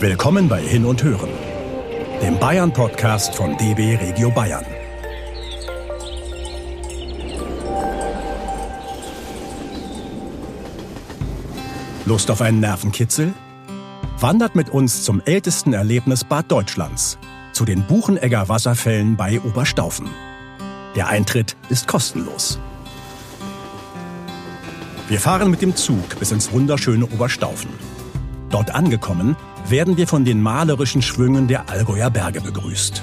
Willkommen bei Hin und Hören, dem Bayern-Podcast von DB Regio Bayern. Lust auf einen Nervenkitzel? Wandert mit uns zum ältesten Erlebnisbad Deutschlands, zu den Buchenegger Wasserfällen bei Oberstaufen. Der Eintritt ist kostenlos. Wir fahren mit dem Zug bis ins wunderschöne Oberstaufen. Dort angekommen, werden wir von den malerischen Schwüngen der Allgäuer Berge begrüßt.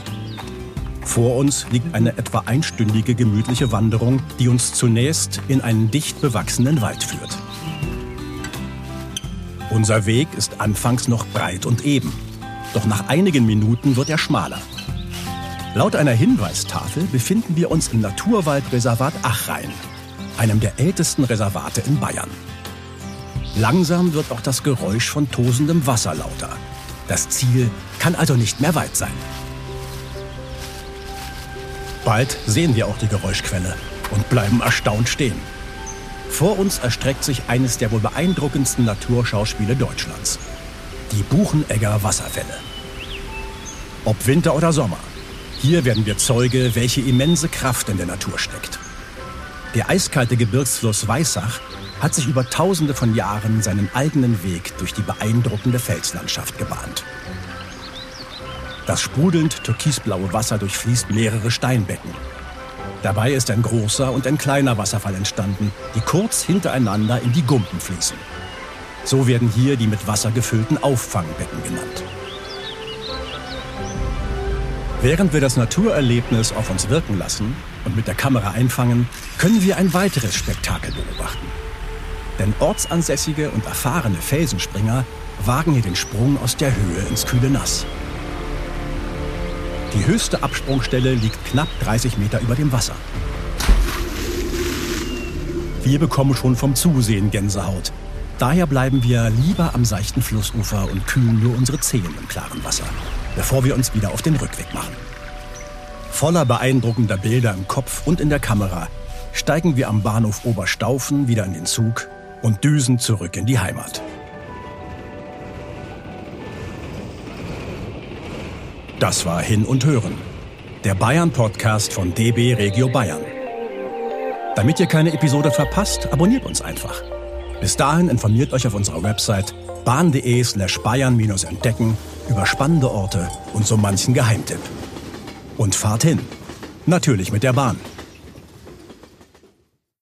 Vor uns liegt eine etwa einstündige gemütliche Wanderung, die uns zunächst in einen dicht bewachsenen Wald führt. Unser Weg ist anfangs noch breit und eben, doch nach einigen Minuten wird er schmaler. Laut einer Hinweistafel befinden wir uns im Naturwaldreservat Achrhein, einem der ältesten Reservate in Bayern. Langsam wird auch das Geräusch von tosendem Wasser lauter. Das Ziel kann also nicht mehr weit sein. Bald sehen wir auch die Geräuschquelle und bleiben erstaunt stehen. Vor uns erstreckt sich eines der wohl beeindruckendsten Naturschauspiele Deutschlands. Die Buchenegger Wasserfälle. Ob Winter oder Sommer. Hier werden wir Zeuge, welche immense Kraft in der Natur steckt. Der eiskalte Gebirgsfluss Weißach hat sich über tausende von Jahren seinen eigenen Weg durch die beeindruckende Felslandschaft gebahnt. Das sprudelnd türkisblaue Wasser durchfließt mehrere Steinbecken. Dabei ist ein großer und ein kleiner Wasserfall entstanden, die kurz hintereinander in die Gumpen fließen. So werden hier die mit Wasser gefüllten Auffangbecken genannt. Während wir das Naturerlebnis auf uns wirken lassen und mit der Kamera einfangen, können wir ein weiteres Spektakel beobachten. Denn ortsansässige und erfahrene Felsenspringer wagen hier den Sprung aus der Höhe ins kühle Nass. Die höchste Absprungstelle liegt knapp 30 Meter über dem Wasser. Wir bekommen schon vom Zusehen Gänsehaut. Daher bleiben wir lieber am seichten Flussufer und kühlen nur unsere Zehen im klaren Wasser, bevor wir uns wieder auf den Rückweg machen. Voller beeindruckender Bilder im Kopf und in der Kamera steigen wir am Bahnhof Oberstaufen wieder in den Zug und düsen zurück in die Heimat. Das war Hin und Hören, der Bayern-Podcast von DB Regio Bayern. Damit ihr keine Episode verpasst, abonniert uns einfach. Bis dahin informiert euch auf unserer Website bahn.de slash bayern-entdecken über spannende Orte und so manchen Geheimtipp. Und fahrt hin. Natürlich mit der Bahn.